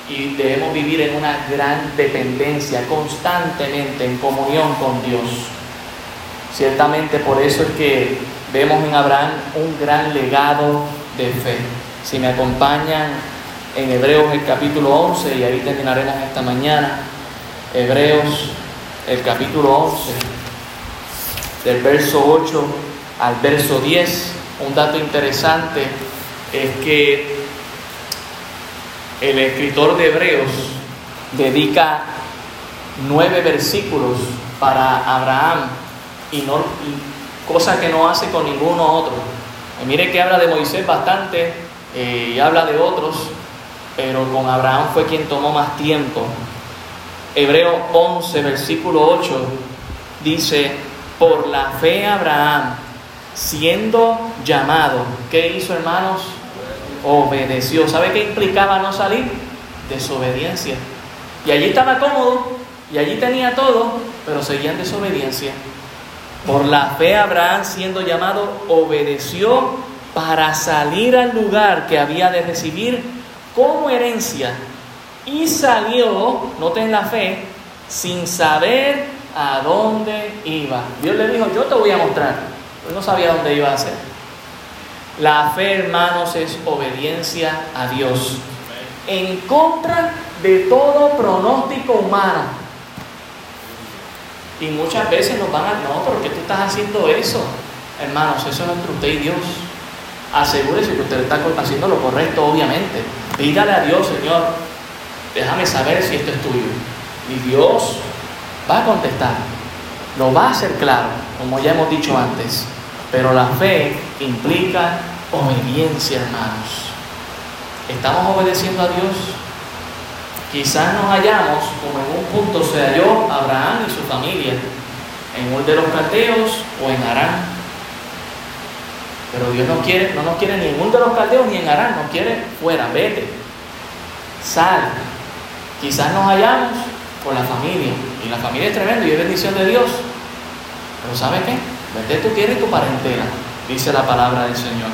Y debemos vivir en una gran dependencia, constantemente en comunión con Dios. Ciertamente por eso es que vemos en Abraham un gran legado de fe. Si me acompañan en Hebreos el capítulo 11, y ahí terminaremos esta mañana, Hebreos el capítulo 11, del verso 8 al verso 10, un dato interesante es que el escritor de Hebreos dedica nueve versículos para Abraham y, no, cosa que no hace con ninguno otro. Y mire que habla de Moisés bastante eh, y habla de otros, pero con Abraham fue quien tomó más tiempo. Hebreo 11, versículo 8, dice, por la fe Abraham, siendo llamado, ¿qué hizo hermanos? Obedeció. ¿Sabe qué implicaba no salir? Desobediencia. Y allí estaba cómodo, y allí tenía todo, pero seguía en desobediencia. Por la fe Abraham, siendo llamado, obedeció para salir al lugar que había de recibir como herencia y salió, noten la fe, sin saber a dónde iba. Dios le dijo, yo te voy a mostrar. No sabía dónde iba a ser. La fe, hermanos, es obediencia a Dios. En contra de todo pronóstico humano. Y muchas veces nos van a, no, ¿por qué tú estás haciendo eso? Hermanos, eso es entre usted y Dios. Asegúrese que usted está haciendo lo correcto, obviamente. Dígale a Dios, Señor, déjame saber si esto es tuyo. Y Dios va a contestar, lo va a hacer claro, como ya hemos dicho antes. Pero la fe implica obediencia, hermanos. ¿Estamos obedeciendo a Dios? Quizás nos hallamos, como en un punto se halló Abraham y su familia, en un de los caldeos o en Arán. Pero Dios no quiere, no nos quiere ni en un de los caldeos ni en Arán, nos quiere fuera, vete, sal, Quizás nos hallamos con la familia, y la familia es tremenda y es bendición de Dios. Pero ¿sabe qué? Vete tu tierra y tu parentela, dice la palabra del Señor.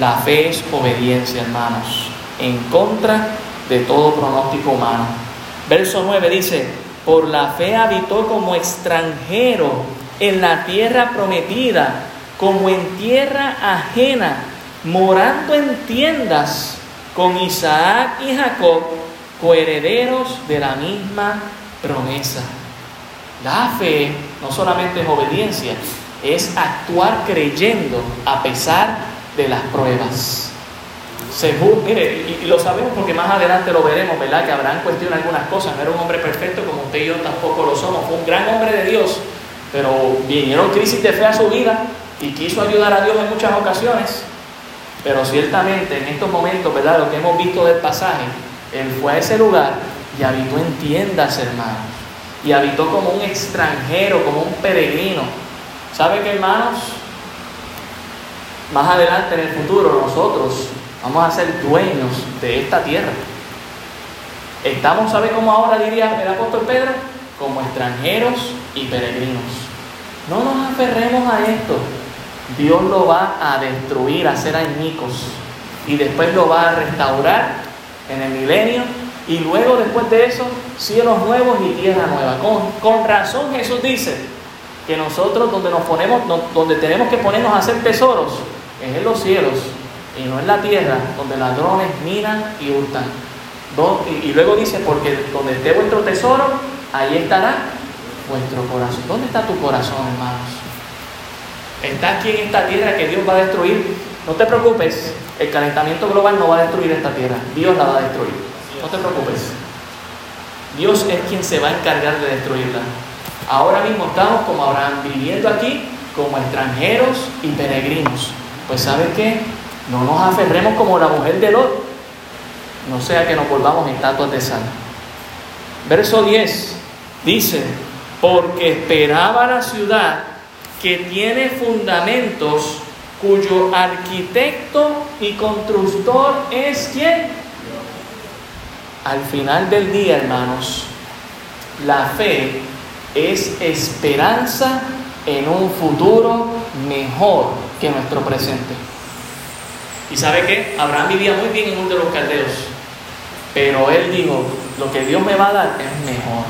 La fe es obediencia, hermanos, en contra de todo pronóstico humano. Verso 9 dice, por la fe habitó como extranjero en la tierra prometida, como en tierra ajena, morando en tiendas con Isaac y Jacob coherederos de la misma promesa. La fe no solamente es obediencia, es actuar creyendo a pesar de las pruebas. Según, mire, y, lo sabemos porque más adelante lo veremos, ¿verdad? Que habrán cuestión algunas cosas. No era un hombre perfecto como usted y yo tampoco lo somos. Fue un gran hombre de Dios, pero vinieron crisis de fe a su vida y quiso ayudar a Dios en muchas ocasiones. Pero ciertamente en estos momentos, ¿verdad? Lo que hemos visto del pasaje, él fue a ese lugar y habitó en tiendas, hermanos. Y habitó como un extranjero, como un peregrino. ¿Sabe qué, hermanos? Más adelante en el futuro nosotros vamos a ser dueños de esta tierra. Estamos, ¿sabe cómo ahora diría el apóstol Pedro? Como extranjeros y peregrinos. No nos aferremos a esto. Dios lo va a destruir, a hacer añicos. Y después lo va a restaurar en el milenio y luego después de eso cielos nuevos y tierra nueva. Con, razón Jesús dice que nosotros donde nos ponemos, donde tenemos que ponernos a hacer tesoros es en los cielos y no en la tierra donde ladrones minan y hurtan. Y, y luego dice, porque donde esté vuestro tesoro, ahí estará vuestro corazón. ¿Dónde está tu corazón, hermanos? Está aquí en esta tierra que Dios va a destruir no te preocupes, el calentamiento global no va a destruir esta tierra, Dios la va a destruir. No te preocupes. Dios es quien se va a encargar de destruirla. Ahora mismo estamos como Abraham, viviendo aquí como extranjeros y peregrinos. Pues ¿sabe qué? No nos aferremos como la mujer de Lot, no sea que nos volvamos estatuas de sal. Verso 10 dice, porque esperaba la ciudad que tiene fundamentos cuyo arquitecto y constructor es quién? Al final del día, hermanos, la fe es esperanza en un futuro mejor que nuestro presente. ¿Y sabe qué? Abraham vivía muy bien en uno de los caldeos, pero él dijo, lo que Dios me va a dar es mejor.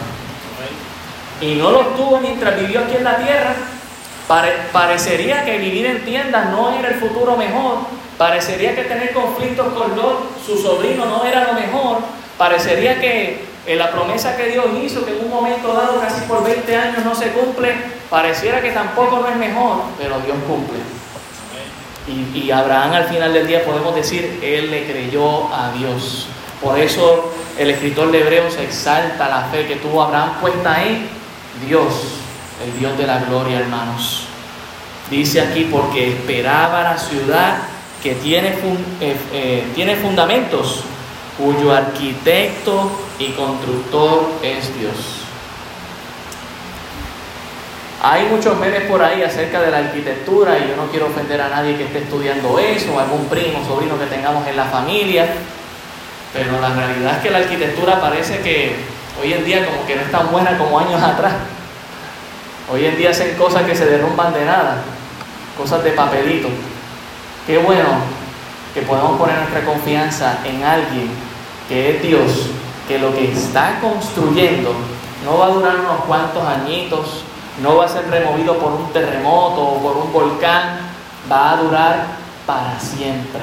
y no los tuvo mientras vivió aquí en la tierra, parecería que vivir en tiendas no era el futuro mejor, parecería que tener conflictos con Lot, su sobrino, no era lo mejor, parecería que eh, la promesa que Dios hizo, que en un momento dado, casi por 20 años, no se cumple, pareciera que tampoco no es mejor, pero Dios cumple. Y, Abraham al final del día podemos decir, él le creyó a Dios. Por eso el escritor de Hebreos exalta la fe que tuvo Abraham puesta en Dios el Dios de la gloria, hermanos. Dice aquí, porque esperaba la ciudad que tiene, eh, eh, tiene fundamentos, cuyo arquitecto y constructor es Dios. Hay muchos memes por ahí acerca de la arquitectura y yo no quiero ofender a nadie que esté estudiando eso, algún primo, sobrino que tengamos en la familia, pero la realidad es que la arquitectura parece que hoy en día como que no es tan buena como años atrás. Hoy en día hacen cosas que se derrumban de nada, cosas de papelito. Qué bueno que podamos poner nuestra confianza en alguien que es Dios, que lo que está construyendo no va a durar unos cuantos añitos, no va a ser removido por un terremoto o por un volcán, va a durar para siempre.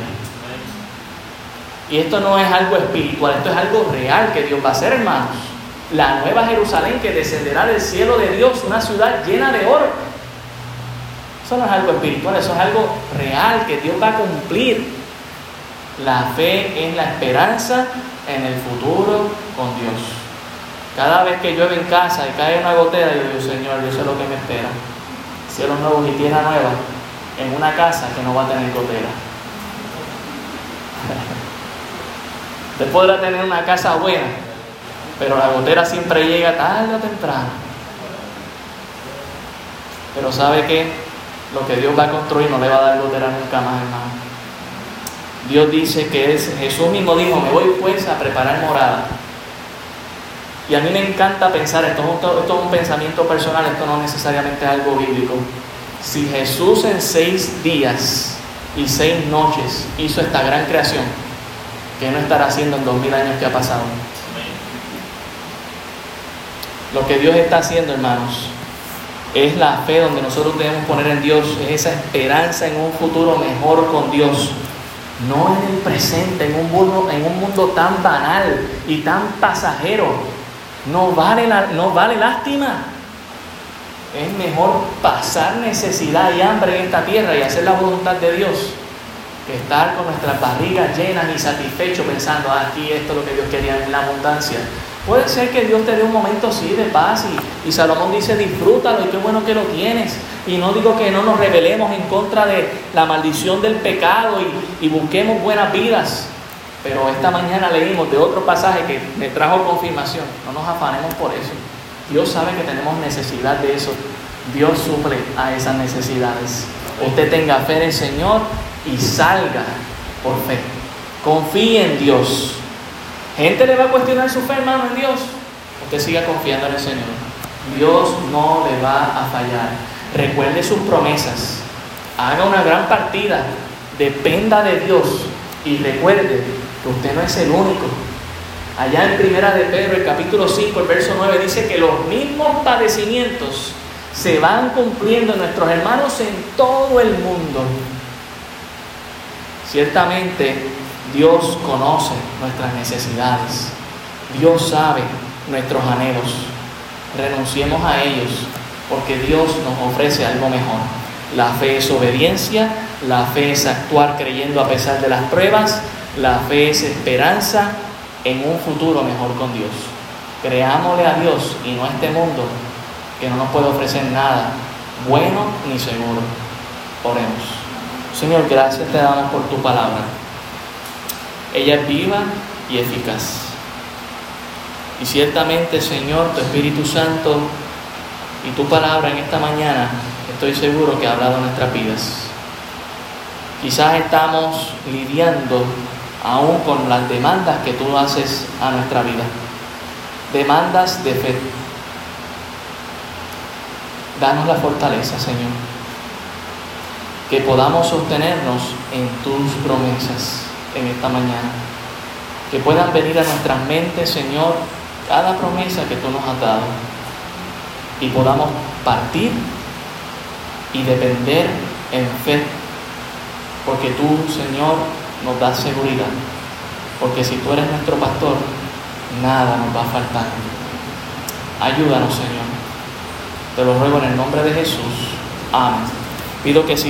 Y esto no es algo espiritual, esto es algo real que Dios va a hacer, hermanos la nueva Jerusalén que descenderá del cielo de Dios, una ciudad llena de oro. Eso no es algo espiritual, eso es algo real que Dios va a cumplir. La fe es la esperanza en el futuro con Dios. Cada vez que llueve en casa y cae una gotera, yo digo, Señor, yo sé lo que me espera. Cielos nuevos y tierra nueva en una casa que no va a tener gotera. [LAUGHS] Usted podrá tener una casa buena, pero la gotera siempre llega tarde o temprano. Pero sabe que lo que Dios va a construir no le va a dar gotera nunca más, hermano. Dios dice que es, Jesús mismo dijo, me voy pues a preparar morada. Y a mí me encanta pensar, esto, esto es un pensamiento personal, esto no necesariamente es algo bíblico. Si Jesús en seis días y seis noches hizo esta gran creación, ¿qué no estará haciendo en dos mil años que ha pasado? Lo que Dios está haciendo, hermanos, es la fe donde nosotros debemos poner en Dios, es esa esperanza en un futuro mejor con Dios. No en el presente, en un mundo, en un mundo tan banal y tan pasajero. No vale, la, no vale lástima. Es mejor pasar necesidad y hambre en esta tierra y hacer la voluntad de Dios que estar con nuestras barrigas llenas y satisfechos pensando, ah, aquí esto es lo que Dios quería en la abundancia. Puede ser que Dios te dé un momento así de paz y, Salomón dice disfrútalo y qué bueno que lo tienes. Y no digo que no nos rebelemos en contra de la maldición del pecado y, y busquemos buenas vidas. Pero esta mañana leímos de otro pasaje que me trajo confirmación. No nos afanemos por eso. Dios sabe que tenemos necesidad de eso. Dios suple a esas necesidades. Usted tenga fe en el Señor y salga por fe. Confíe en Dios. Gente le va a cuestionar su fe, hermano, en Dios. Usted siga confiando en el Señor. Dios no le va a fallar. Recuerde sus promesas. Haga una gran partida. Dependa de Dios. Y recuerde que usted no es el único. Allá en Primera de Pedro, el capítulo 5, el verso 9, dice que los mismos padecimientos se van cumpliendo en nuestros hermanos en todo el mundo. Ciertamente Dios conoce nuestras necesidades. Dios sabe nuestros anhelos. Renunciemos a ellos porque Dios nos ofrece algo mejor. La fe es obediencia, la fe es actuar creyendo a pesar de las pruebas, la fe es esperanza en un futuro mejor con Dios. Creámosle a Dios y no a este mundo que no nos puede ofrecer nada bueno ni seguro. Oremos. Señor, gracias te damos por tu palabra. Ella es viva y eficaz. Y ciertamente, Señor, tu Espíritu Santo y tu palabra en esta mañana, estoy seguro que ha hablado en nuestras vidas. Quizás estamos lidiando aún con las demandas que tú haces a nuestra vida. Demandas de fe. Danos la fortaleza, Señor. Que podamos sostenernos en tus promesas en esta mañana. Que puedan venir a nuestras mentes, Señor, cada promesa que tú nos has dado. y podamos partir y depender en fe, porque tú, Señor, nos das seguridad, porque si tú eres nuestro pastor, nada nos va a faltar. Ayúdanos, Señor. Te lo ruego en el nombre de Jesús. Amén. Pido que si